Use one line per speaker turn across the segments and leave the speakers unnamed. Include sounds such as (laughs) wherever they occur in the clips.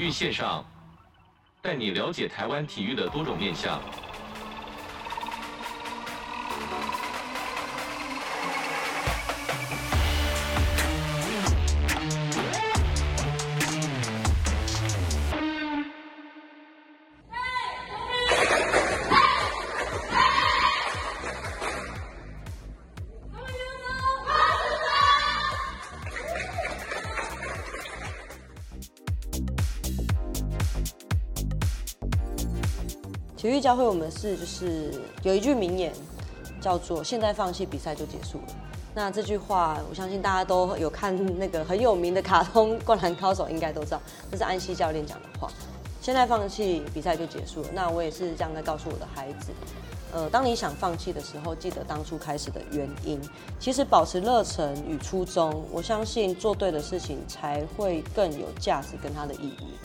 体育线上，带你了解台湾体育的多种面向。
教会我们是就是有一句名言，叫做“现在放弃比赛就结束了”。那这句话，我相信大家都有看那个很有名的卡通《灌篮高手》，应该都知道，这是安西教练讲的话。现在放弃比赛就结束了。那我也是这样在告诉我的孩子，呃，当你想放弃的时候，记得当初开始的原因。其实保持热忱与初衷，我相信做对的事情才会更有价值跟它的意义。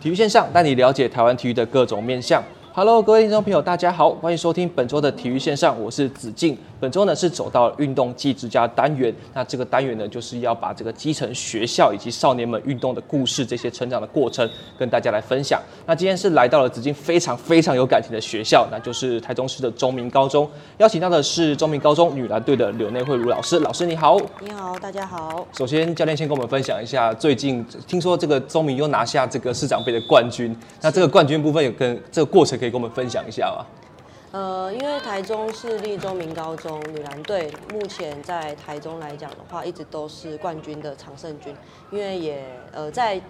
体育线上带你了解台湾体育的各种面向。Hello，各位听众朋友，大家好，欢迎收听本周的体育线上，我是子敬。本周呢是走到运动技之家单元，那这个单元呢就是要把这个基层学校以及少年们运动的故事，这些成长的过程跟大家来分享。那今天是来到了子敬非常非常有感情的学校，那就是台中市的中明高中，邀请到的是中明高中女篮队的柳内惠茹老师。老师你好。
你好，大家好。
首先教练先跟我们分享一下，最近听说这个中明又拿下这个市长杯的冠军，那这个冠军部分有跟这个过程可以跟我们分享一下吗？
呃，因为台中市立中明高中女篮队目前在台中来讲的话，一直都是冠军的常胜军，因为也呃在。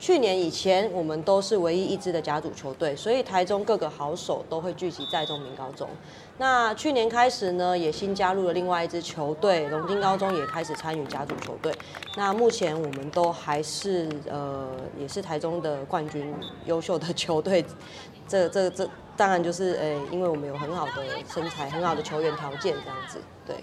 去年以前，我们都是唯一一支的甲组球队，所以台中各个好手都会聚集在中明高中。那去年开始呢，也新加入了另外一支球队，龙津高中也开始参与甲组球队。那目前我们都还是呃，也是台中的冠军，优秀的球队。这这这，当然就是诶、欸，因为我们有很好的身材，很好的球员条件，这样子，对。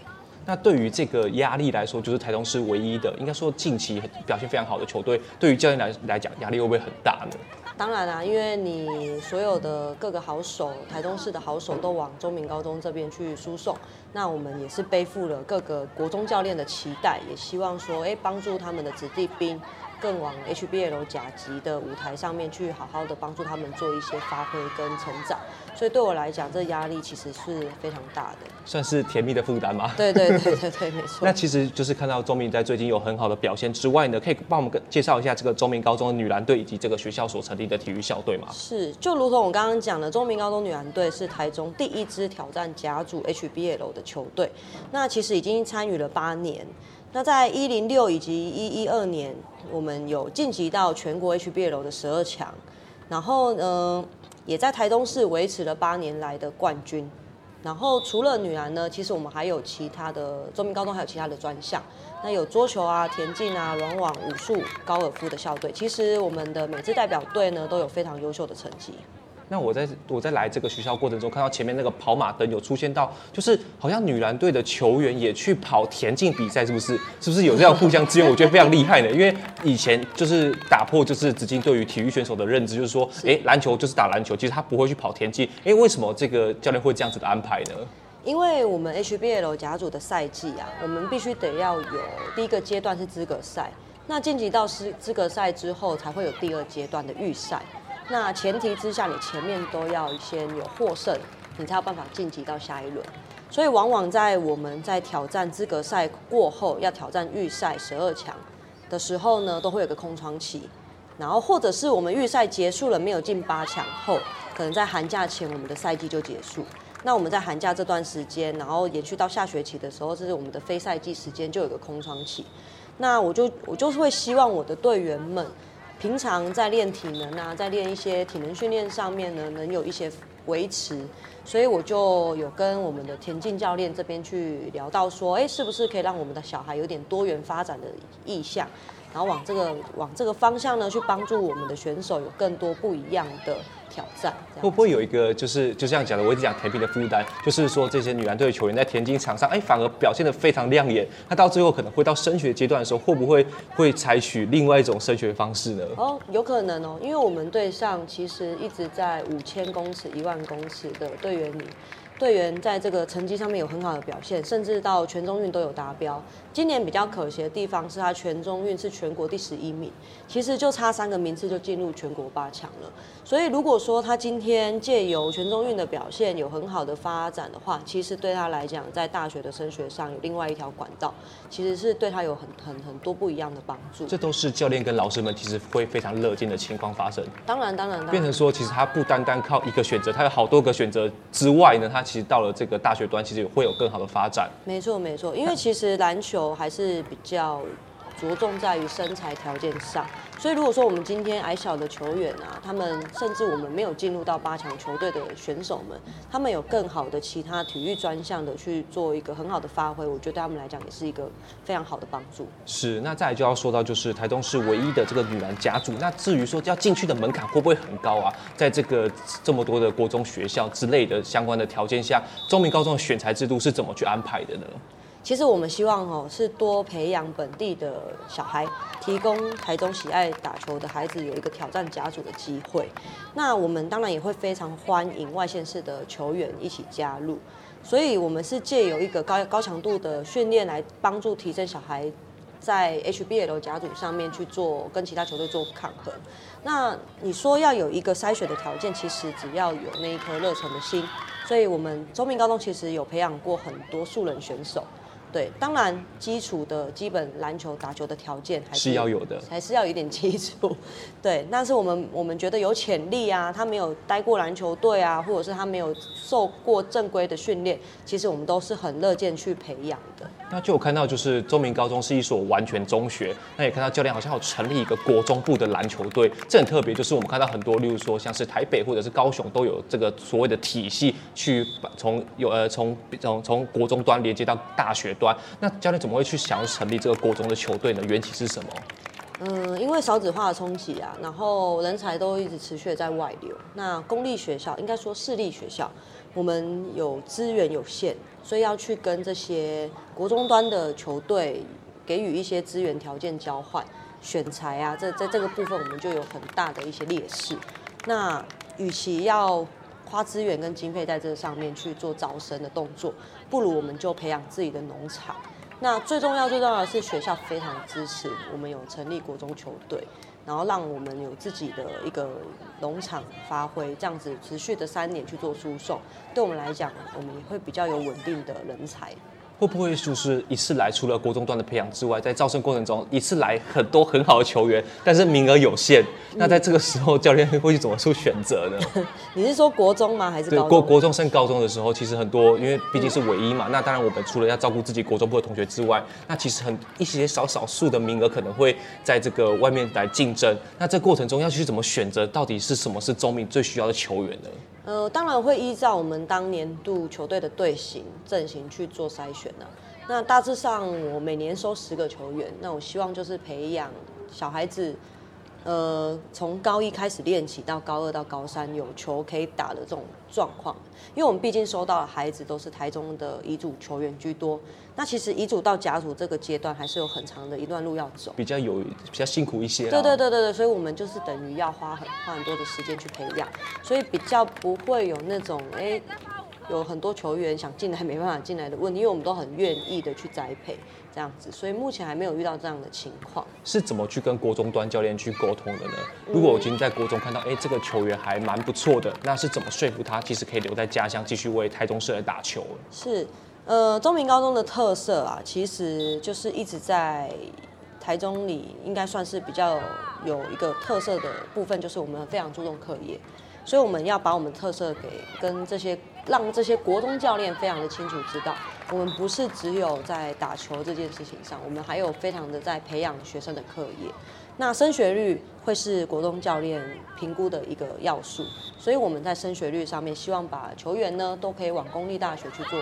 那对于这个压力来说，就是台中市唯一的，应该说近期表现非常好的球队，对于教练来来讲，压力会不会很大呢？
当然啦、啊，因为你所有的各个好手，台中市的好手都往中明高中这边去输送，那我们也是背负了各个国中教练的期待，也希望说，哎，帮助他们的子弟兵。更往 HBL 甲级的舞台上面去，好好的帮助他们做一些发挥跟成长。所以对我来讲，这压力其实是非常大的，
算是甜蜜的负担吗？
对对对对对，没 (laughs) 错。
那其实就是看到中明在最近有很好的表现之外呢，可以帮我们介绍一下这个中明高中的女篮队以及这个学校所成立的体育校队吗？
是，就如同我刚刚讲的，中明高中女篮队是台中第一支挑战甲组 HBL 的球队，那其实已经参与了八年。那在一零六以及一一二年，我们有晋级到全国 HBL 的十二强，然后呢，也在台中市维持了八年来的冠军。然后除了女篮呢，其实我们还有其他的中明高中还有其他的专项，那有桌球啊、田径啊、软网、武术、高尔夫的校队。其实我们的每支代表队呢，都有非常优秀的成绩。
那我在我在来这个学校过程中，看到前面那个跑马灯有出现到，就是好像女篮队的球员也去跑田径比赛，是不是？是不是有这样互相支援？我觉得非常厉害的，因为以前就是打破就是子敬对于体育选手的认知，就是说，哎，篮球就是打篮球，其实他不会去跑田径。哎，为什么这个教练会这样子的安排呢？
因为我们 HBL 甲组的赛季啊，我们必须得要有第一个阶段是资格赛，那晋级到资资格赛之后，才会有第二阶段的预赛。那前提之下，你前面都要先有获胜，你才有办法晋级到下一轮。所以往往在我们在挑战资格赛过后，要挑战预赛十二强的时候呢，都会有个空窗期。然后或者是我们预赛结束了没有进八强后，可能在寒假前我们的赛季就结束。那我们在寒假这段时间，然后延续到下学期的时候，这是我们的非赛季时间，就有个空窗期。那我就我就是会希望我的队员们。平常在练体能啊，在练一些体能训练上面呢，能有一些维持，所以我就有跟我们的田径教练这边去聊到说，哎，是不是可以让我们的小孩有点多元发展的意向，然后往这个往这个方向呢，去帮助我们的选手有更多不一样的。挑战
会不会有一个就是就这样讲的？我一直讲田径的负担，就是说这些女篮队的球员在田径场上，哎，反而表现得非常亮眼。那到最后可能会到升学阶段的时候，会不会会采取另外一种升学方式呢？
哦，有可能哦，因为我们队上其实一直在五千公尺、一万公尺的队员里，队员在这个成绩上面有很好的表现，甚至到全中运都有达标。今年比较可惜的地方是他全中运是全国第十一名，其实就差三个名次就进入全国八强了。所以如果说他今天借由全中运的表现有很好的发展的话，其实对他来讲，在大学的升学上有另外一条管道，其实是对他有很很很多不一样的帮助。
这都是教练跟老师们其实会非常乐见的情况发生。
当然，当然，当然，
变成说，其实他不单单靠一个选择，他有好多个选择之外呢，他其实到了这个大学端，其实也会有更好的发展。
没错，没错，因为其实篮球还是比较着重在于身材条件上，所以如果说我们今天矮小的球员啊，他们甚至我们没有进入到八强球队的选手们，他们有更好的其他体育专项的去做一个很好的发挥，我觉得对他们来讲也是一个非常好的帮助。
是，那再来就要说到就是台东市唯一的这个女篮甲组，那至于说要进去的门槛会不会很高啊？在这个这么多的国中学校之类的相关的条件下，中明高中的选材制度是怎么去安排的呢？
其实我们希望哦，是多培养本地的小孩，提供台中喜爱打球的孩子有一个挑战甲组的机会。那我们当然也会非常欢迎外县市的球员一起加入。所以，我们是借由一个高高强度的训练来帮助提升小孩在 HBL 甲组上面去做跟其他球队做抗衡。那你说要有一个筛选的条件，其实只要有那一颗热忱的心。所以我们中明高中其实有培养过很多素人选手。对，当然基础的基本篮球打球的条件还是，
是要有的，
还是要有一点基础。(laughs) 对，但是我们我们觉得有潜力啊，他没有待过篮球队啊，或者是他没有受过正规的训练，其实我们都是很乐见去培养的。
那就有看到，就是中明高中是一所完全中学，那也看到教练好像有成立一个国中部的篮球队，这很特别。就是我们看到很多，例如说像是台北或者是高雄都有这个所谓的体系，去从有呃从从从国中端连接到大学端。那教练怎么会去想要成立这个国中的球队呢？缘起是什么？
嗯，因为少子化的冲击啊，然后人才都一直持续在外流。那公立学校应该说私立学校，我们有资源有限，所以要去跟这些国中端的球队给予一些资源条件交换、选材啊，这在这个部分我们就有很大的一些劣势。那与其要花资源跟经费在这上面去做招生的动作，不如我们就培养自己的农场。那最重要、最重要的是学校非常支持我们有成立国中球队，然后让我们有自己的一个农场发挥，这样子持续的三年去做输送，对我们来讲，我们也会比较有稳定的人才。
会不会就是一次来，除了国中端的培养之外，在招生过程中一次来很多很好的球员，但是名额有限。那在这个时候，教练会去怎么做选择呢？(laughs)
你是说国中吗？还是高中？
对，国国中升高中的时候，其实很多，因为毕竟是唯一嘛。那当然，我们除了要照顾自己国中部的同学之外，那其实很一些少少数的名额可能会在这个外面来竞争。那这过程中要去怎么选择？到底是什么是中明最需要的球员呢？
呃，当然会依照我们当年度球队的队形阵型去做筛选呢、那大致上，我每年收十个球员，那我希望就是培养小孩子，呃，从高一开始练起到高二到高三有球可以打的这种状况。因为我们毕竟收到的孩子都是台中的乙组球员居多。那其实乙组到甲组这个阶段还是有很长的一段路要走，
比较有比较辛苦一些。
对对对对对，所以我们就是等于要花很花很多的时间去培养，所以比较不会有那种哎。欸有很多球员想进来没办法进来的问题，因为我们都很愿意的去栽培这样子，所以目前还没有遇到这样的情况。
是怎么去跟国中端教练去沟通的呢？如果我今天在国中看到，哎、欸，这个球员还蛮不错的，那是怎么说服他，其实可以留在家乡继续为台中市来打球？
是，呃，中明高中的特色啊，其实就是一直在台中里应该算是比较有一个特色的部分，就是我们非常注重课业，所以我们要把我们特色给跟这些。让这些国中教练非常的清楚知道，我们不是只有在打球这件事情上，我们还有非常的在培养学生的课业。那升学率会是国中教练评估的一个要素，所以我们在升学率上面希望把球员呢都可以往公立大学去做，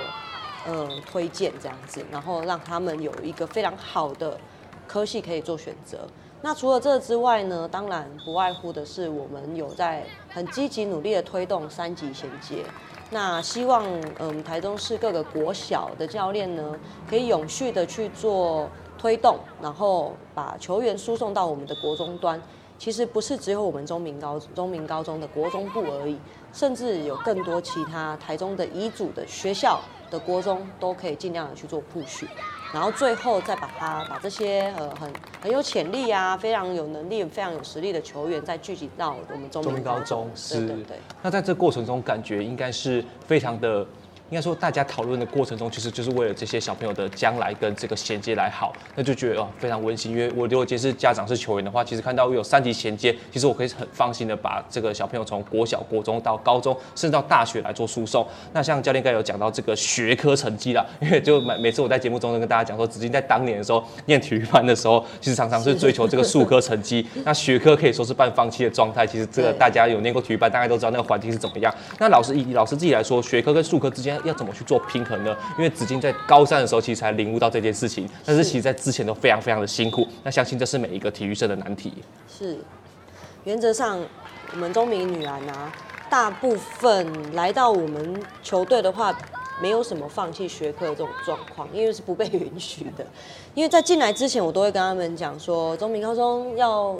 呃，推荐这样子，然后让他们有一个非常好的科系可以做选择。那除了这之外呢，当然不外乎的是我们有在很积极努力的推动三级衔接。那希望，嗯，台中市各个国小的教练呢，可以永续的去做推动，然后把球员输送到我们的国中端。其实不是只有我们中明高中明高中的国中部而已，甚至有更多其他台中的乙组的学校的国中都可以尽量的去做 push，然后最后再把它把这些呃很很有潜力啊、非常有能力、非常有实力的球员再聚集到我们中中高中。
中是，对，
对对。
那在这过程中，感觉应该是非常的。应该说，大家讨论的过程中，其实就是为了这些小朋友的将来跟这个衔接来好，那就觉得哦非常温馨。因为我如果今天是家长是球员的话，其实看到有三级衔接，其实我可以很放心的把这个小朋友从国小、国中到高中，甚至到大学来做输送。那像教练刚才有讲到这个学科成绩啦，因为就每每次我在节目中都跟大家讲说，子金在当年的时候念体育班的时候，其实常常是追求这个数科成绩，(laughs) 那学科可以说是半放弃的状态。其实这个大家有念过体育班，大概都知道那个环境是怎么样。那老师以老师自己来说，学科跟数科之间要怎么去做平？衡呢因为紫金在高三的时候，其实才领悟到这件事情，但是其实在之前都非常非常的辛苦。那相信这是每一个体育生的难题。
是，原则上我们中明女篮啊，大部分来到我们球队的话，没有什么放弃学科的这种状况，因为是不被允许的。因为在进来之前，我都会跟他们讲说，中明高中要。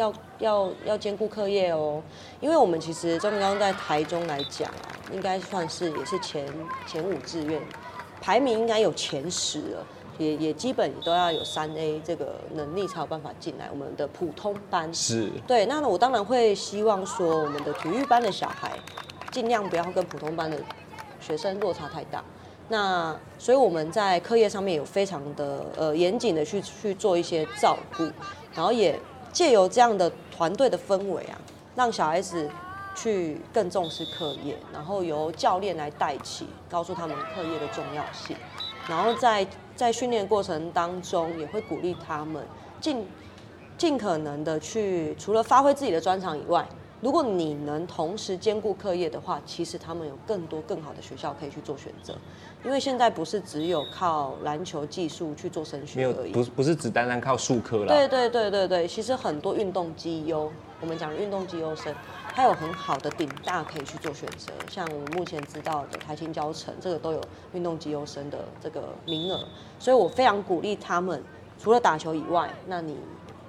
要要要兼顾课业哦，因为我们其实中明高中在台中来讲啊，应该算是也是前前五志愿，排名应该有前十了，也也基本都要有三 A 这个能力才有办法进来我们的普通班。
是。
对，那我当然会希望说，我们的体育班的小孩尽量不要跟普通班的学生落差太大。那所以我们在课业上面有非常的呃严谨的去去做一些照顾，然后也。借由这样的团队的氛围啊，让小孩子去更重视课业，然后由教练来带起，告诉他们课业的重要性，然后在在训练过程当中，也会鼓励他们尽尽可能的去，除了发挥自己的专长以外。如果你能同时兼顾课业的话，其实他们有更多更好的学校可以去做选择，因为现在不是只有靠篮球技术去做升学而已，
不不是只单单靠数科了。
对对对对对，其实很多运动绩优，我们讲运动绩优生，他有很好的顶大可以去做选择，像我们目前知道的台青教程，这个都有运动绩优生的这个名额，所以我非常鼓励他们，除了打球以外，那你。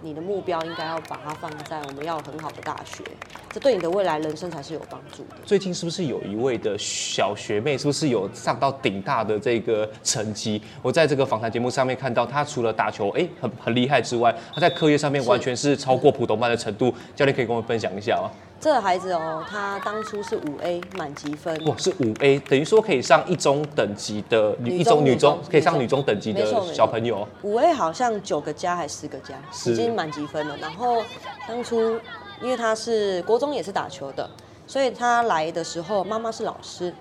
你的目标应该要把它放在我们要很好的大学，这对你的未来人生才是有帮助的。
最近是不是有一位的小学妹，是不是有上到顶大的这个成绩？我在这个访谈节目上面看到，她除了打球哎很很厉害之外，她在课业上面完全是超过普通班的程度。教练可以跟我们分享一下吗？
这个孩子哦，他当初是五 A 满级分，
哇，是五 A，等于说可以上一中等级的女一中女中，可以上女中等级的小朋友。
五 A 好像九个加还是十个加，已经满级分了。然后当初因为他是国中也是打球的，所以他来的时候妈妈是老师。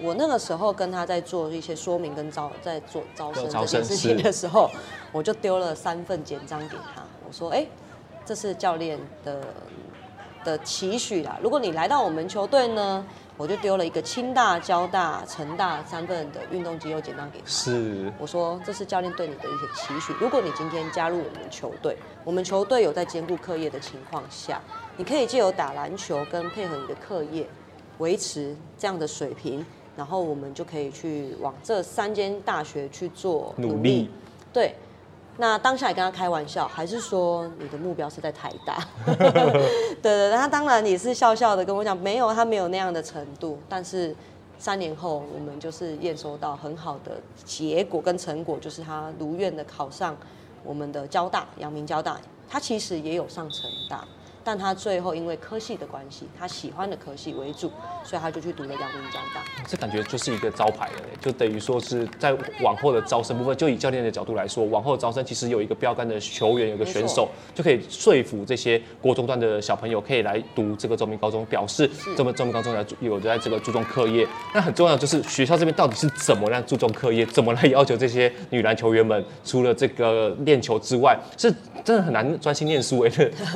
我那个时候跟他在做一些说明跟招，在做招生这件事情的时候，我就丢了三份简章给他，我说：“哎，这是教练的。”的期许啦，如果你来到我们球队呢，我就丢了一个清大、交大、成大三份的运动绩优简章给他。
是，
我说这是教练对你的一些期许。如果你今天加入我们球队，我们球队有在兼顾课业的情况下，你可以借由打篮球跟配合你的课业，维持这样的水平，然后我们就可以去往这三间大学去做努力。努力对。那当下也跟他开玩笑，还是说你的目标是在台大？(laughs) 对，对对，他当然也是笑笑的跟我讲，没有，他没有那样的程度。但是三年后，我们就是验收到很好的结果跟成果，就是他如愿的考上我们的交大，阳明交大。他其实也有上成大。但他最后因为科系的关系，他喜欢的科系为主，所以他就去读了阳明交大。
这感觉就是一个招牌了，就等于说是在往后的招生部分，就以教练的角度来说，往后的招生其实有一个标杆的球员，有个选手，就可以说服这些国中段的小朋友可以来读这个中明高中，表示这么中明高中来有在这个注重课业。那很重要就是学校这边到底是怎么来注重课业，怎么来要求这些女篮球员们除了这个练球之外，是真的很难专心念书哎，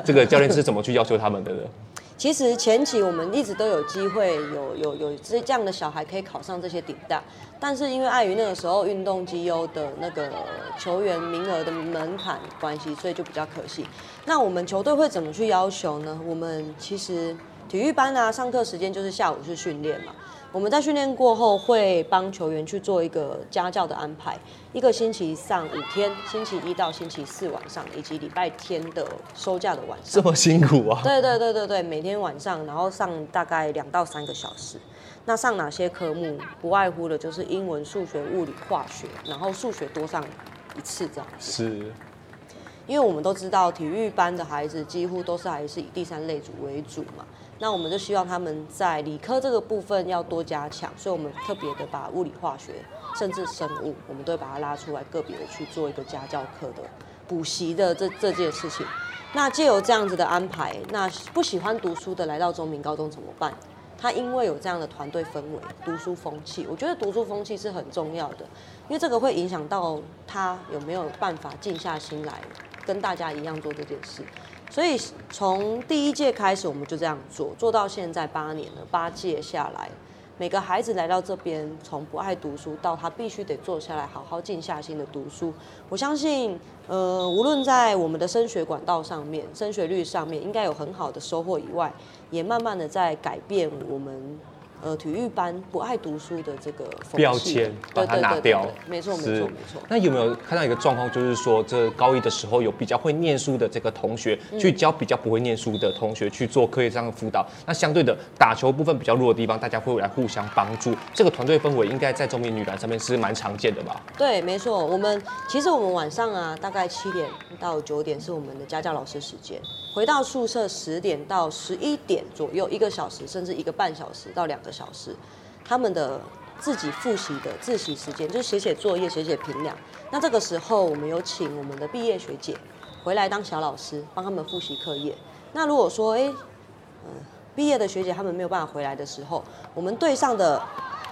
这个教练是怎么？怎么去要求他们的呢？
其实前期我们一直都有机会有有有这这样的小孩可以考上这些顶大，但是因为碍于那个时候运动绩优的那个球员名额的门槛关系，所以就比较可惜。那我们球队会怎么去要求呢？我们其实体育班啊，上课时间就是下午去训练嘛。我们在训练过后会帮球员去做一个家教的安排，一个星期上五天，星期一到星期四晚上，以及礼拜天的收假的晚上。
这么辛苦啊？
对对对对对，每天晚上，然后上大概两到三个小时。那上哪些科目？不外乎的就是英文、数学、物理、化学，然后数学多上一次这样子。
是，
因为我们都知道体育班的孩子几乎都是还是以第三类组为主嘛，那我们就希望他们在理科这个部分要多加强，所以我们特别的把物理、化学，甚至生物，我们都会把它拉出来，个别的去做一个家教课的补习的这这件事情。那借由这样子的安排，那不喜欢读书的来到中明高中怎么办？他因为有这样的团队氛围、读书风气，我觉得读书风气是很重要的，因为这个会影响到他有没有办法静下心来跟大家一样做这件事。所以从第一届开始，我们就这样做，做到现在八年了，八届下来。每个孩子来到这边，从不爱读书到他必须得坐下来好好静下心的读书，我相信，呃，无论在我们的升学管道上面、升学率上面，应该有很好的收获以外，也慢慢的在改变我们。呃，体育班不爱读书的这个
标签，把它拿掉。
没错，没错，没错。
那有没有看到一个状况，就是说，这高一的时候有比较会念书的这个同学，去教比较不会念书的同学去做课业上的辅导？那相对的，打球部分比较弱的地方，大家会来互相帮助。这个团队氛围应该在中明女篮上面是蛮常见的吧？
对，没错。我们其实我们晚上啊，大概七点到九点是我们的家教老师时间，回到宿舍十点到十一点左右，一个小时甚至一个半小时到两个小时，他们的自己复习的自习时间，就是写写作业、写写评量。那这个时候，我们有请我们的毕业学姐回来当小老师，帮他们复习课业。那如果说，哎，嗯，毕业的学姐他们没有办法回来的时候，我们队上的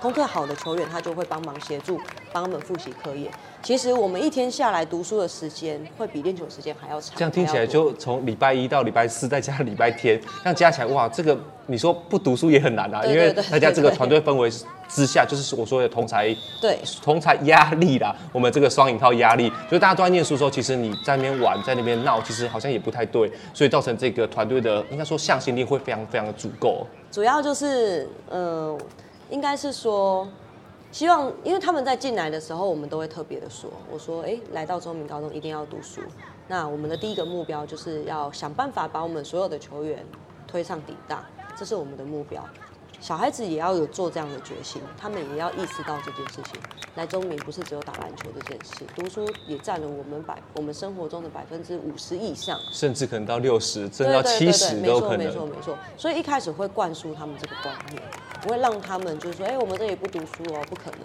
功课好的球员，他就会帮忙协助，帮他们复习课业。其实我们一天下来读书的时间会比练球时间还要长。
这样听起来，就从礼拜一到礼拜四，再加礼拜天，这样加起来，哇，这个你说不读书也很难啊。因为大家这个团队氛围之下，就是我说的同才，
对，
同才压力啦。我们这个双引号压力，所以大家都在念书的时候，其实你在那边玩，在那边闹，其实好像也不太对，所以造成这个团队的应该说向心力会非常非常的足够。
主要就是，嗯、呃，应该是说。希望，因为他们在进来的时候，我们都会特别的说，我说，哎，来到中明高中一定要读书。那我们的第一个目标就是要想办法把我们所有的球员推上顶大，这是我们的目标。小孩子也要有做这样的决心，他们也要意识到这件事情。来中明不是只有打篮球这件事，读书也占了我们百我们生活中的百分之五十以上，
甚至可能到六十，甚至到七十都可能。
没错，没错，没错。所以一开始会灌输他们这个观念，不会让他们就是说，哎，我们这里不读书哦，不可能。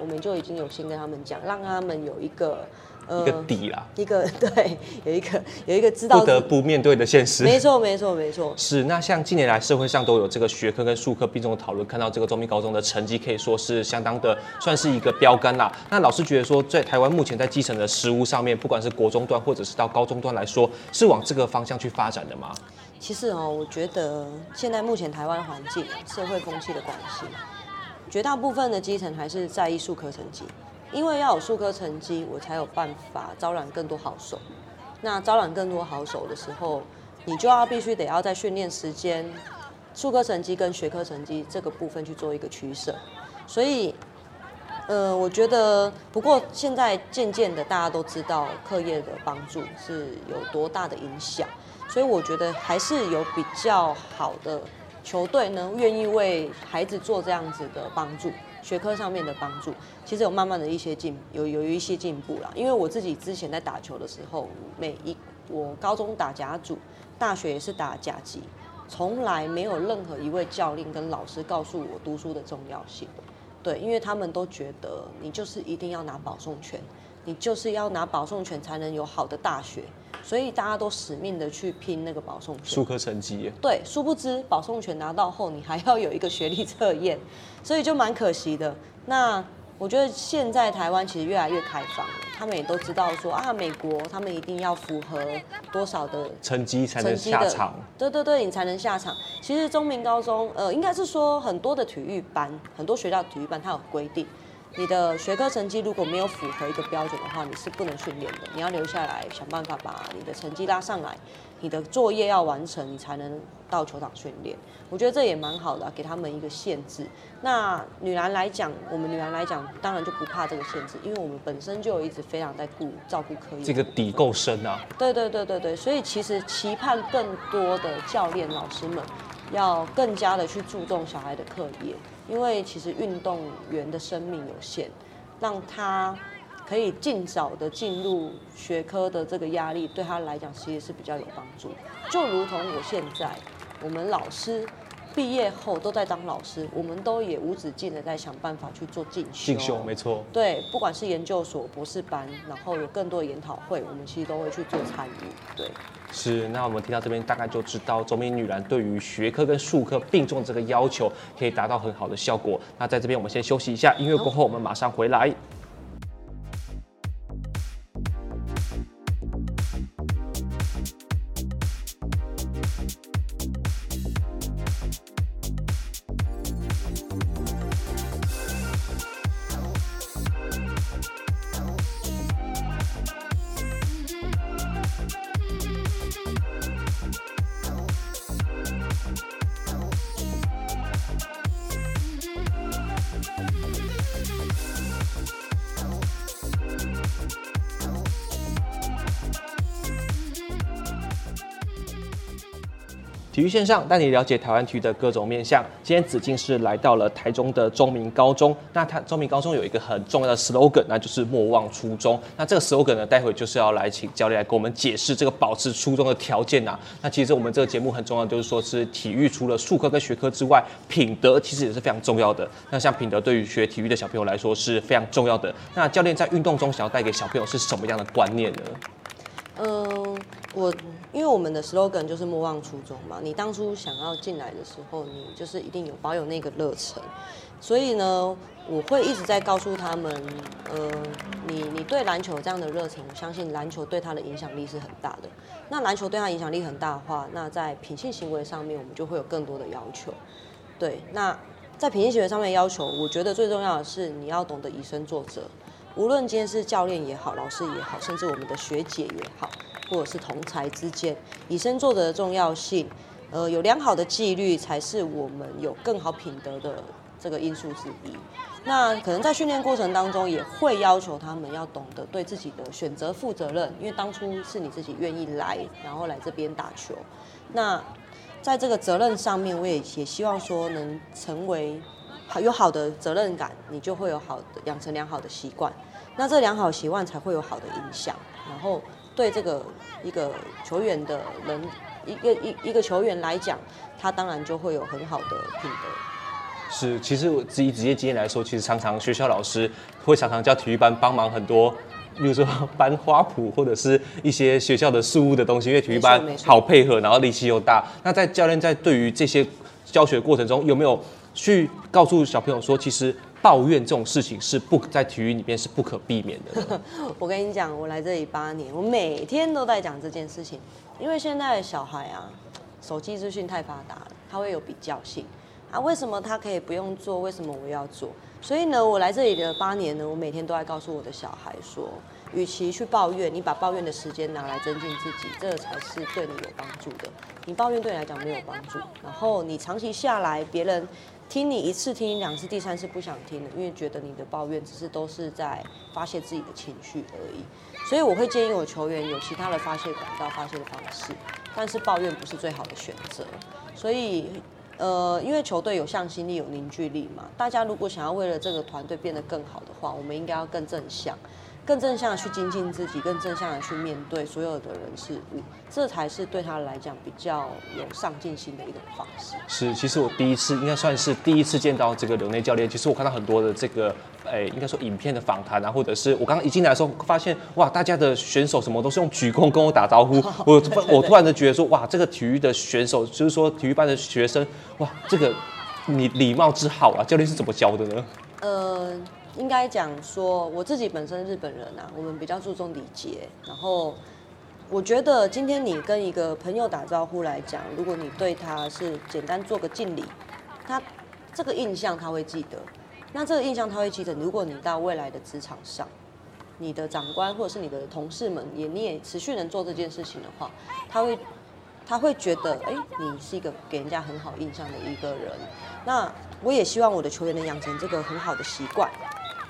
我们就已经有先跟他们讲，让他们有一个。
一个底啦，
一个 (laughs) 对，有一个有一个知道
不得不面对的现实。
没错，没错，没错。
是那像近年来社会上都有这个学科跟术科并重的讨论，看到这个中明高中的成绩可以说是相当的，算是一个标杆啦。那老师觉得说，在台湾目前在基层的实务上面，不管是国中段或者是到高中段来说，是往这个方向去发展的吗？
其实哦，我觉得现在目前台湾环境、社会风气的关系，绝大部分的基层还是在意术科成绩。因为要有术科成绩，我才有办法招揽更多好手。那招揽更多好手的时候，你就要必须得要在训练时间、术科成绩跟学科成绩这个部分去做一个取舍。所以，呃，我觉得，不过现在渐渐的大家都知道课业的帮助是有多大的影响，所以我觉得还是有比较好的球队呢，愿意为孩子做这样子的帮助。学科上面的帮助，其实有慢慢的一些进，有有一些进步啦。因为我自己之前在打球的时候，每一我高中打甲组，大学也是打甲级，从来没有任何一位教练跟老师告诉我读书的重要性。对，因为他们都觉得你就是一定要拿保送权，你就是要拿保送权才能有好的大学。所以大家都死命的去拼那个保送权，
术科成绩。
对，殊不知保送权拿到后，你还要有一个学历测验，所以就蛮可惜的。那我觉得现在台湾其实越来越开放了，他们也都知道说啊，美国他们一定要符合多少的
成绩才能下场。
对对对，你才能下场。其实中明高中，呃，应该是说很多的体育班，很多学校体育班它有规定，你的学科成绩如果没有符合一个标准的话，你是不能训练的。你要留下来想办法把你的成绩拉上来，你的作业要完成，你才能到球场训练。我觉得这也蛮好的啊，给他们一个限制。那女篮来讲，我们女篮来讲，当然就不怕这个限制，因为我们本身就有一直非常在顾照顾课业。
这个底够深啊。
对对对对对，所以其实期盼更多的教练老师们要更加的去注重小孩的课业。因为其实运动员的生命有限，让他可以尽早的进入学科的这个压力，对他来讲其实是比较有帮助。就如同我现在，我们老师毕业后都在当老师，我们都也无止境的在想办法去做进修。
进修没错。
对，不管是研究所、博士班，然后有更多的研讨会，我们其实都会去做参与。对。
是，那我们听到这边大概就知道，中明女篮对于学科跟术科并重这个要求，可以达到很好的效果。那在这边我们先休息一下，音乐过后我们马上回来。体育线上带你了解台湾体育的各种面向。今天子敬是来到了台中的中明高中。那他中明高中有一个很重要的 slogan，那就是莫忘初衷。那这个 slogan 呢，待会就是要来请教练来给我们解释这个保持初衷的条件呐。那其实我们这个节目很重要，就是说是体育除了术科跟学科之外，品德其实也是非常重要的。那像品德对于学体育的小朋友来说是非常重要的。那教练在运动中想要带给小朋友是什么样的观念呢？
嗯，我。因为我们的 slogan 就是莫忘初衷嘛，你当初想要进来的时候，你就是一定有保有那个热忱，所以呢，我会一直在告诉他们，呃，你你对篮球这样的热忱，我相信篮球对他的影响力是很大的。那篮球对他影响力很大的话，那在品性行为上面，我们就会有更多的要求。对，那在品性行为上面要求，我觉得最重要的是你要懂得以身作则，无论今天是教练也好，老师也好，甚至我们的学姐也好。或者是同才之间以身作则的重要性，呃，有良好的纪律才是我们有更好品德的这个因素之一。那可能在训练过程当中，也会要求他们要懂得对自己的选择负责任，因为当初是你自己愿意来，然后来这边打球。那在这个责任上面，我也也希望说能成为好有好的责任感，你就会有好的养成良好的习惯。那这良好习惯才会有好的影响，然后。对这个一个球员的人，一个一一个球员来讲，他当然就会有很好的品德。
是，其实我自己职业经验来说，其实常常学校老师会常常叫体育班帮忙很多，比如说 (laughs) 搬花圃或者是一些学校的事务的东西，因为体育班好配合，然后力气又大。那在教练在对于这些教学过程中，有没有去告诉小朋友说，其实？抱怨这种事情是不在体育里面是不可避免的。(laughs)
我跟你讲，我来这里八年，我每天都在讲这件事情。因为现在的小孩啊，手机资讯太发达了，他会有比较性啊。为什么他可以不用做？为什么我要做？所以呢，我来这里的八年呢，我每天都在告诉我的小孩说，与其去抱怨，你把抱怨的时间拿来增进自己，这才是对你有帮助的。你抱怨对你来讲没有帮助，然后你长期下来，别人。听你一次，听你两次，第三次不想听了，因为觉得你的抱怨只是都是在发泄自己的情绪而已。所以我会建议我球员有其他的发泄管道、发泄的方式，但是抱怨不是最好的选择。所以，呃，因为球队有向心力、有凝聚力嘛，大家如果想要为了这个团队变得更好的话，我们应该要更正向。更正向的去精进自己，更正向的去面对所有的人事物，这才是对他来讲比较有上进心的一种方式。
是，其实我第一次应该算是第一次见到这个刘内教练。其实我看到很多的这个，哎，应该说影片的访谈啊，或者是我刚刚一进来的时候发现，哇，大家的选手什么都是用鞠躬跟我打招呼。(laughs) 我我突然的觉得说，哇，这个体育的选手，就是说体育班的学生，哇，这个你礼貌之好啊，教练是怎么教的呢？
呃。应该讲说，我自己本身日本人啊，我们比较注重礼节。然后，我觉得今天你跟一个朋友打招呼来讲，如果你对他是简单做个敬礼，他这个印象他会记得。那这个印象他会记得。如果你到未来的职场上，你的长官或者是你的同事们也你也持续能做这件事情的话，他会他会觉得，哎，你是一个给人家很好印象的一个人。那我也希望我的球员能养成这个很好的习惯。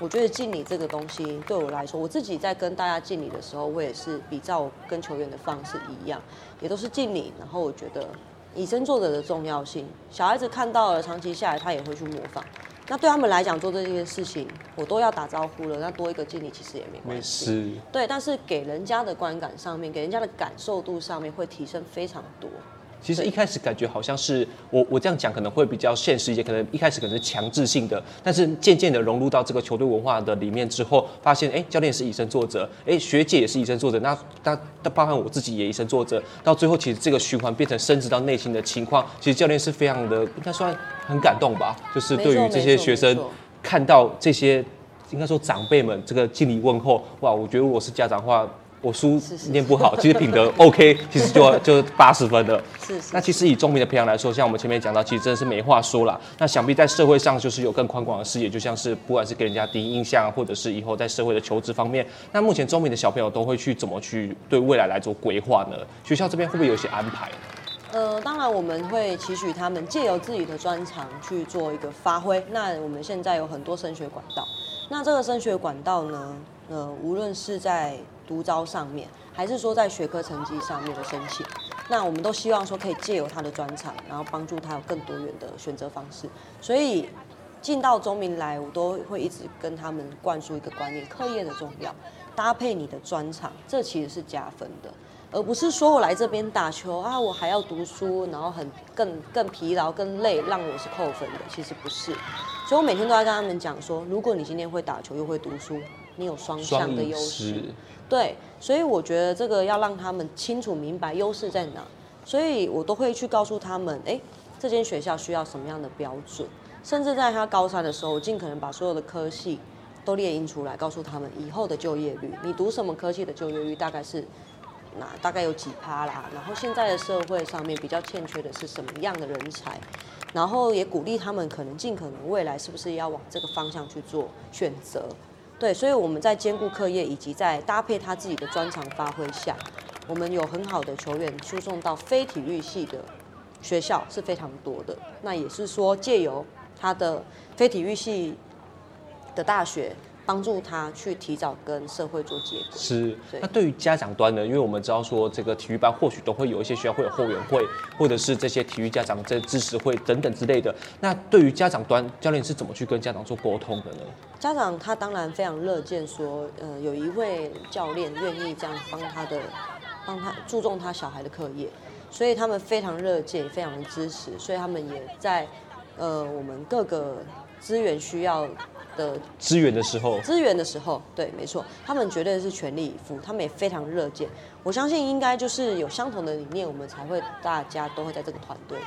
我觉得敬礼这个东西对我来说，我自己在跟大家敬礼的时候，我也是比照跟球员的方式一样，也都是敬礼。然后我觉得以身作则的重要性，小孩子看到了，长期下来他也会去模仿。那对他们来讲，做这件事情我都要打招呼了，那多一个敬礼其实也没关系。对，但是给人家的观感上面，给人家的感受度上面会提升非常多。
其实一开始感觉好像是我我这样讲可能会比较现实一些，可能一开始可能是强制性的，但是渐渐的融入到这个球队文化的里面之后，发现哎，教练是以身作则，哎，学姐也是以身作则，那那那包含我自己也以身作则，到最后其实这个循环变成升值到内心的情况，其实教练是非常的应该算很感动吧，就是对于这些学生看到这些应该说长辈们这个敬礼问候，哇，我觉得如果是家长的话。我书念不好，其实品德 (laughs) OK，其实就 (laughs) 就八十分了。
是是，是。
那其实以中评的培养来说，像我们前面讲到，其实真的是没话说了。那想必在社会上就是有更宽广的视野，就像是不管是给人家第一印象，或者是以后在社会的求职方面，那目前中评的小朋友都会去怎么去对未来来做规划呢？学校这边会不会有一些安排？
呃，当然我们会期许他们借由自己的专长去做一个发挥。那我们现在有很多升学管道，那这个升学管道呢，呃，无论是在独招上面，还是说在学科成绩上面的申请，那我们都希望说可以借由他的专长，然后帮助他有更多元的选择方式。所以进到中明来，我都会一直跟他们灌输一个观念：课业的重要，搭配你的专长，这其实是加分的，而不是说我来这边打球啊，我还要读书，然后很更更疲劳、更累，让我是扣分的。其实不是，所以我每天都在跟他们讲说：如果你今天会打球又会读书。你有双向的优势，对，所以我觉得这个要让他们清楚明白优势在哪，所以我都会去告诉他们，哎，这间学校需要什么样的标准，甚至在他高三的时候，我尽可能把所有的科系都列印出来，告诉他们以后的就业率，你读什么科系的就业率大概是哪，大概有几趴啦，然后现在的社会上面比较欠缺的是什么样的人才，然后也鼓励他们可能尽可能未来是不是要往这个方向去做选择。对，所以我们在兼顾课业以及在搭配他自己的专长发挥下，我们有很好的球员输送到非体育系的学校是非常多的。那也是说，借由他的非体育系的大学。帮助他去提早跟社会做接轨。
是。那对于家长端呢？因为我们知道说，这个体育班或许都会有一些学校会有后援会，或者是这些体育家长这支持会等等之类的。那对于家长端，教练是怎么去跟家长做沟通的呢？
家长他当然非常乐见说，呃，有一位教练愿意这样帮他的，帮他注重他小孩的课业，所以他们非常乐见，非常的支持，所以他们也在，呃，我们各个资源需要。的
资源的时候，
资源的时候，对，没错，他们绝对是全力以赴，他们也非常热见。我相信应该就是有相同的理念，我们才会大家都会在这个团队里。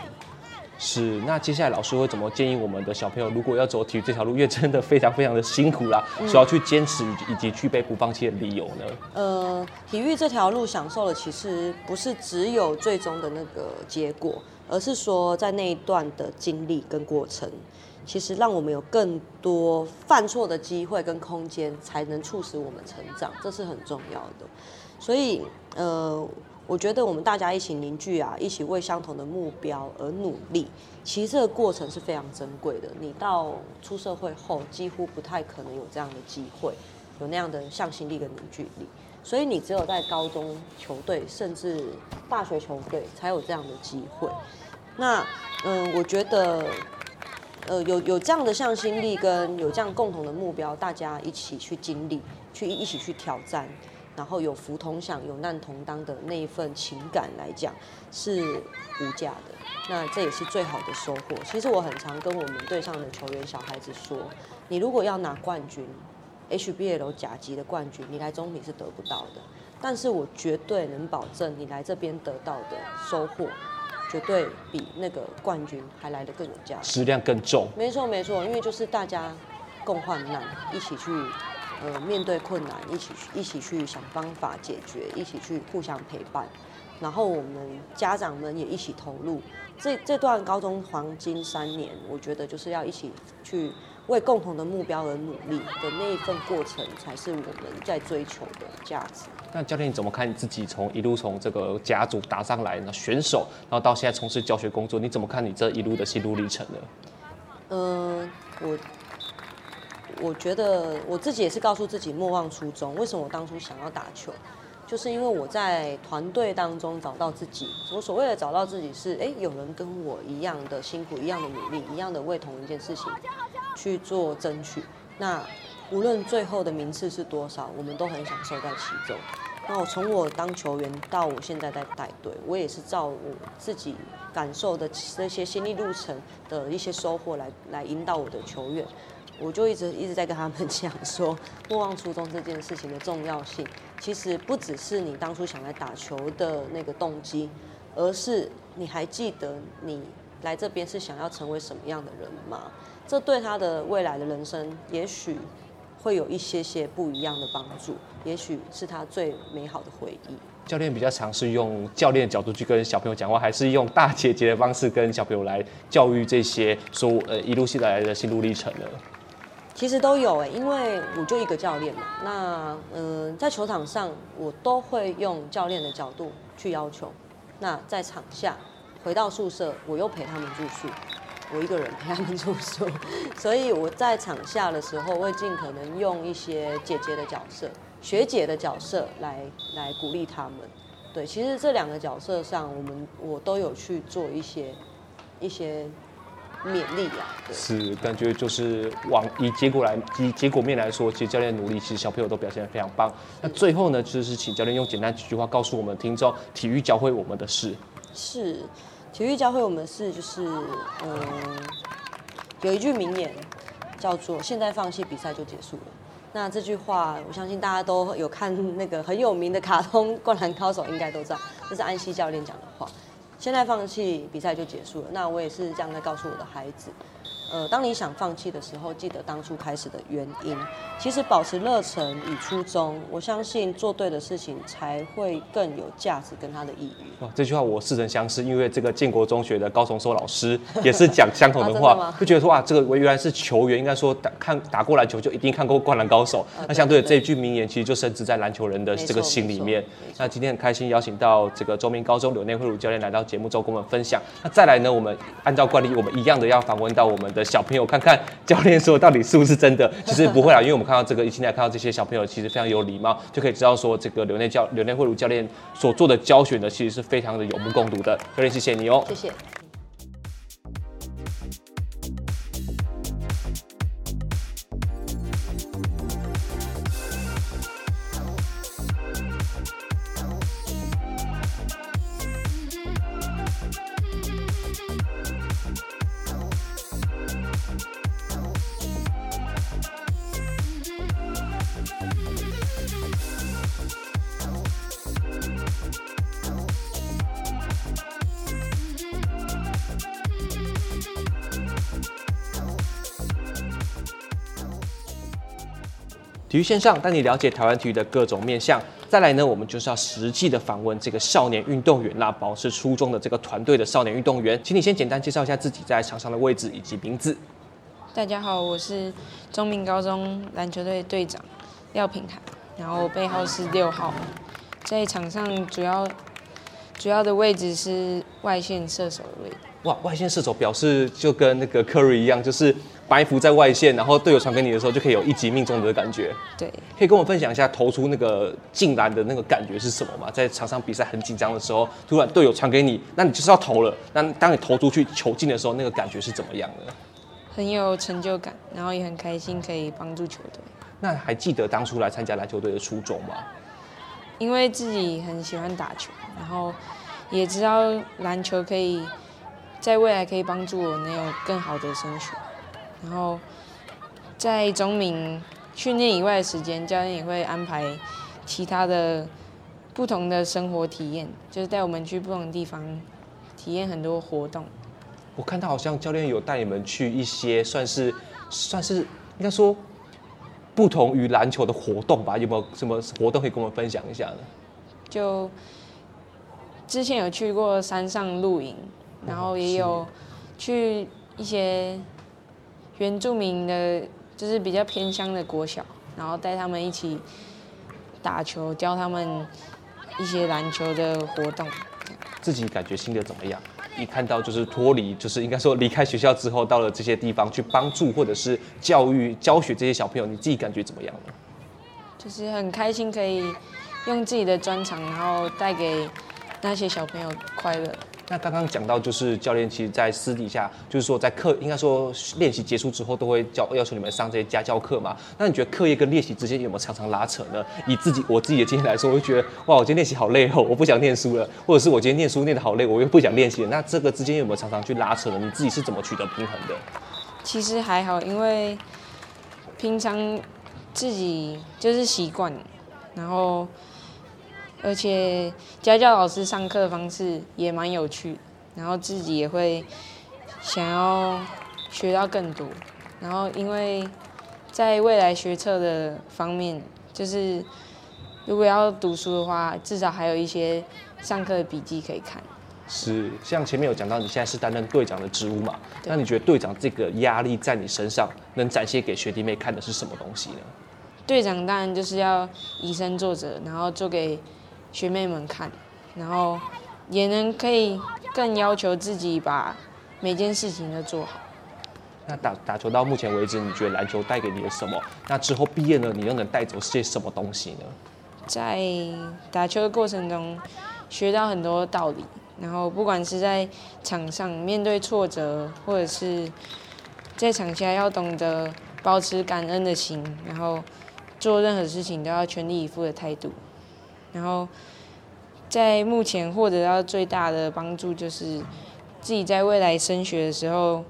是，那接下来老师会怎么建议我们的小朋友，如果要走体育这条路，因为真的非常非常的辛苦啦，需要去坚持以及具备不放弃的理由呢？
呃，体育这条路享受的其实不是只有最终的那个结果，而是说在那一段的经历跟过程。其实让我们有更多犯错的机会跟空间，才能促使我们成长，这是很重要的。所以，呃，我觉得我们大家一起凝聚啊，一起为相同的目标而努力，其实这个过程是非常珍贵的。你到出社会后，几乎不太可能有这样的机会，有那样的向心力跟凝聚力。所以，你只有在高中球队，甚至大学球队，才有这样的机会。那，嗯、我觉得。呃，有有这样的向心力，跟有这样共同的目标，大家一起去经历，去一起去挑战，然后有福同享、有难同当的那一份情感来讲，是无价的。那这也是最好的收获。其实我很常跟我们队上的球员小孩子说，你如果要拿冠军，HBL 甲级的冠军，你来中评是得不到的。但是我绝对能保证，你来这边得到的收获。绝对比那个冠军还来得更有价值，
质量更重。
没错没错，因为就是大家共患难，一起去呃面对困难，一起去一起去想方法解决，一起去互相陪伴，然后我们家长们也一起投入。这这段高中黄金三年，我觉得就是要一起去为共同的目标而努力的那一份过程，才是我们在追求的价值。
那教练你怎么看你自己从一路从这个甲组打上来呢？选手，然后到现在从事教学工作，你怎么看你这一路的心路历程呢？
嗯，我我觉得我自己也是告诉自己莫忘初衷。为什么我当初想要打球？就是因为我在团队当中找到自己。我所谓的找到自己是，哎，有人跟我一样的辛苦，一样的努力，一样的为同一件事情去做争取。那无论最后的名次是多少，我们都很享受在其中。那我从我当球员到我现在在带队，我也是照我自己感受的这些心理路程的一些收获来来引导我的球员。我就一直一直在跟他们讲说，莫忘初衷这件事情的重要性。其实不只是你当初想来打球的那个动机，而是你还记得你来这边是想要成为什么样的人吗？这对他的未来的人生，也许会有一些些不一样的帮助，也许是他最美好的回忆。
教练比较尝试用教练的角度去跟小朋友讲话，还是用大姐姐的方式跟小朋友来教育这些说呃一路下来的心路历程呢？
其实都有哎，因为我就一个教练嘛。那嗯、呃，在球场上我都会用教练的角度去要求。那在场下回到宿舍，我又陪他们住宿，我一个人陪他们住宿。(laughs) 所以我在场下的时候，会尽可能用一些姐姐的角色、学姐的角色来来鼓励他们。对，其实这两个角色上，我们我都有去做一些一些。勉励啊，
是感觉就是往以结果来以结果面来说，其实教练努力，其实小朋友都表现得非常棒。那最后呢，就是请教练用简单几句话告诉我们听众，体育教会我们的事。
是，体育教会我们是，就是嗯，有一句名言叫做“现在放弃比赛就结束了”。那这句话，我相信大家都有看那个很有名的卡通《灌篮高手》，应该都知道，这是安西教练讲的话。现在放弃比赛就结束了，那我也是这样在告诉我的孩子。呃，当你想放弃的时候，记得当初开始的原因。其实保持热忱与初衷，我相信做对的事情才会更有价值跟它的意义。
哇，这句话我似曾相识，因为这个建国中学的高崇寿老师也是讲相同的 (laughs) 话，啊、就觉得说哇，这个我原来是球员，应该说打看打过篮球就一定看过《灌篮高手》啊。那相对的这一句名言，其实就深植在篮球人的这个心里面。那今天很开心邀请到这个中明高中柳内惠如教练来到节目中跟我们分享。那再来呢，我们按照惯例，我们一样的要访问到我们的。小朋友看看教练说到底是不是真的？(laughs) 其实不会啦，因为我们看到这个，现在看到这些小朋友其实非常有礼貌，就可以知道说这个刘内教刘内慧茹教练所做的教学呢，其实是非常的有目共睹的。教练，谢谢你哦。
谢
谢。育线上带你了解台湾体育的各种面向。再来呢，我们就是要实际的访问这个少年运动员啦，保持初衷的这个团队的少年运动员，请你先简单介绍一下自己在场上的位置以及名字。
大家好，我是中明高中篮球队队长廖品涵，然后背号是六号，在场上主要主要的位置是外线射手的位置。
哇，外线射手表示就跟那个 Curry 一样，就是。埋伏在外线，然后队友传给你的时候，就可以有一击命中的感觉。
对，
可以跟我分享一下投出那个进篮的那个感觉是什么吗？在场上比赛很紧张的时候，突然队友传给你，那你就是要投了。那当你投出去球进的时候，那个感觉是怎么样的？
很有成就感，然后也很开心可以帮助球队。
那还记得当初来参加篮球队的初衷吗？
因为自己很喜欢打球，然后也知道篮球可以在未来可以帮助我能有更好的升学。然后，在中明训练以外的时间，教练也会安排其他的不同的生活体验，就是带我们去不同的地方体验很多活动。
我看到好像教练有带你们去一些算是算是应该说不同于篮球的活动吧？有没有什么活动可以跟我们分享一下呢？
就之前有去过山上露营，然后也有去一些。原住民的，就是比较偏乡的国小，然后带他们一起打球，教他们一些篮球的活动。
自己感觉心得怎么样？一看到就是脱离，就是应该说离开学校之后，到了这些地方去帮助或者是教育教学这些小朋友，你自己感觉怎么样呢？
就是很开心，可以用自己的专长，然后带给那些小朋友快乐。
那刚刚讲到，就是教练其实，在私底下，就是说在课，应该说练习结束之后，都会教要求你们上这些家教课嘛。那你觉得课业跟练习之间有没有常常拉扯呢？以自己我自己的经验来说，我会觉得哇，我今天练习好累哦，我不想念书了；或者是我今天念书念得好累，我又不想练习了。那这个之间有没有常常去拉扯呢？你自己是怎么取得平衡的？
其实还好，因为平常自己就是习惯，然后。而且家教老师上课的方式也蛮有趣，然后自己也会想要学到更多。然后因为在未来学测的方面，就是如果要读书的话，至少还有一些上课的笔记可以看。
是，像前面有讲到，你现在是担任队长的职务嘛？那你觉得队长这个压力在你身上能展现给学弟妹看的是什么东西呢？
队长当然就是要以身作则，然后做给。学妹们看，然后也能可以更要求自己把每件事情都做好。
那打打球到目前为止，你觉得篮球带给你了什么？那之后毕业了，你又能带走些什么东西呢？
在打球的过程中，学到很多道理。然后不管是在场上面对挫折，或者是在场下要懂得保持感恩的心，然后做任何事情都要全力以赴的态度。然后，在目前获得到最大的帮助，就是自己在未来升学的时候，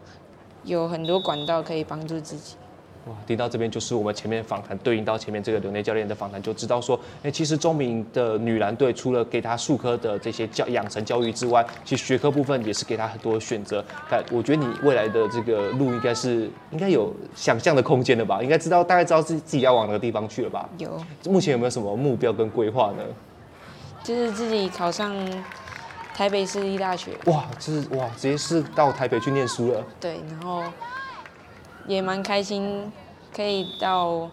有很多管道可以帮助自己。
哇，听到这边就是我们前面访谈对应到前面这个刘内教练的访谈，就知道说，哎，其实中明的女篮队除了给他术科的这些教养成教育之外，其实学科部分也是给他很多选择。但我觉得你未来的这个路应该是应该有想象的空间了吧？应该知道大概知道自己自己要往哪个地方去了吧？
有。
目前有没有什么目标跟规划呢？
就是自己考上台北市立大学。
哇，就是哇，直接是到台北去念书了。
对，然后。也蛮开心，可以到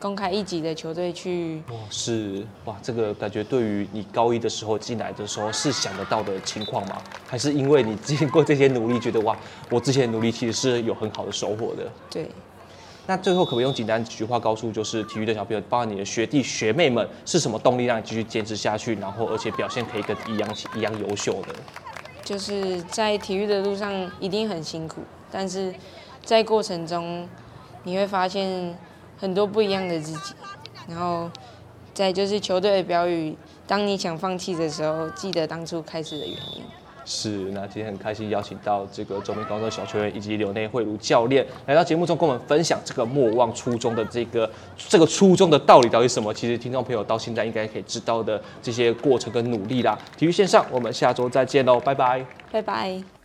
公开一级的球队去。
哇，是哇，这个感觉对于你高一的时候进来的时候是想得到的情况吗？还是因为你经过这些努力，觉得哇，我之前努力其实是有很好的收获的？
对。
那最后可不可以用简单几句话告诉，就是体育的小朋友，包括你的学弟学妹们，是什么动力让你继续坚持下去，然后而且表现可以跟一样一样优秀的？
就是在体育的路上一定很辛苦，但是。在过程中，你会发现很多不一样的自己，然后再就是球队的标语：当你想放弃的时候，记得当初开始的原因。
是，那今天很开心邀请到这个中明高中小球员以及柳内惠如教练来到节目中，跟我们分享这个莫忘初衷的这个这个初衷的道理到底是什么？其实听众朋友到现在应该可以知道的这些过程跟努力啦。体育线上，我们下周再见喽，拜拜，
拜拜。